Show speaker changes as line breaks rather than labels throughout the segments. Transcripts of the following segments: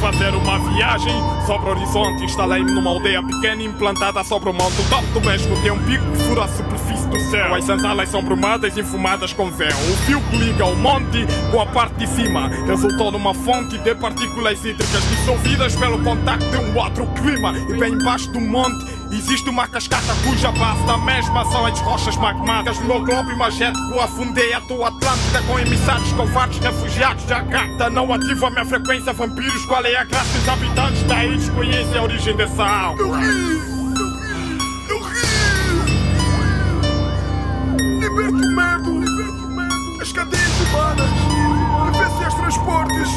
Fazer uma viagem sobre o horizonte. Instalei-me numa aldeia pequena implantada sobre o monte. O topo do mesmo tem um pico que fura a superfície do céu. As sanzalas são brumadas e enfumadas com véu. O fio que liga o monte com a parte de cima resultou numa fonte de partículas hídricas dissolvidas pelo contacto de um outro clima. E bem embaixo do monte Existe uma cascata cuja base da mesma são as rochas magmáticas. No meu globo imagético afundei a tua Atlântica com emissários covardes refugiados de Agatha. Não ativo a minha frequência, vampiros. Qual é a graça? Os habitantes da ilha desconhecem a origem dessa alma.
Eu ri! Eu ri! Liberto o medo! Liberto o medo! As cadeias humanas! Revê-se as transportes!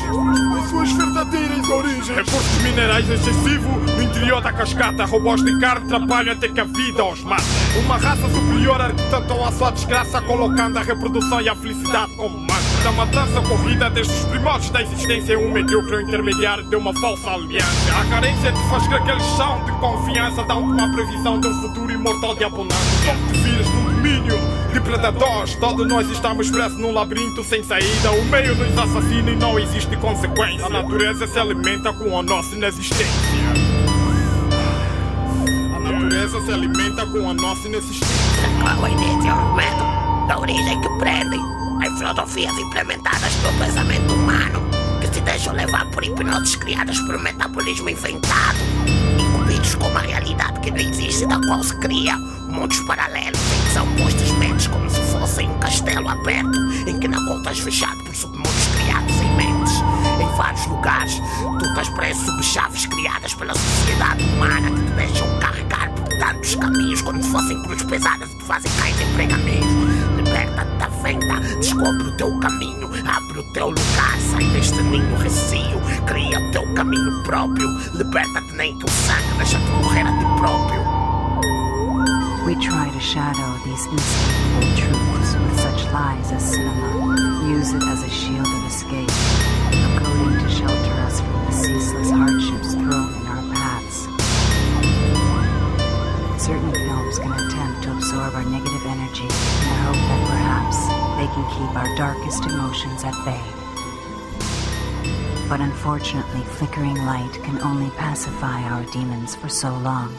As suas verdadeiras origens!
Minerais excessivo no interior da cascata. Robôs de carne trabalham até que a vida os mata. Uma raça superior arquitetou a sua desgraça, colocando a reprodução e a felicidade como mantra. Da matança corrida desde os primórdios da existência, um medíocre intermediário de uma falsa aliança. A carência te faz crer que eles são de confiança, dão uma previsão de um futuro imortal de abundância. Só te viras num domínio de predadores. Todos nós estamos presos num labirinto sem saída. O meio nos assassina e não existe consequência. A natureza se alimenta com a nossa inexistência. A natureza se alimenta com a nossa inexistência.
Qual a início ao medo da origem que prendem as filosofias implementadas pelo pensamento humano que se deixam levar por hipnoses criadas por um metabolismo inventado, incumbidos com uma realidade que não existe, da qual se cria mundos paralelos em que são castelo aberto em que não contas fechado por submundos criados em mentes. Em vários lugares, tu estás preso sob chaves criadas pela sociedade humana que te deixam carregar por tantos caminhos como se fossem cruz pesadas e te fazem cair em pergaminhos. Liberta-te da venda, descobre o teu caminho, abre o teu lugar, sai deste ninho recio, cria o teu caminho próprio. Liberta-te nem que o sangue deixa-te morrer a ti próprio.
We try to shadow these inescapable truths such as cinema, use it as a shield of escape, a coating to shelter us from the ceaseless hardships thrown in our paths. Certain films can attempt to absorb our negative energy in the hope that perhaps they can keep our darkest emotions at bay. But unfortunately, flickering light can only pacify our demons for so long.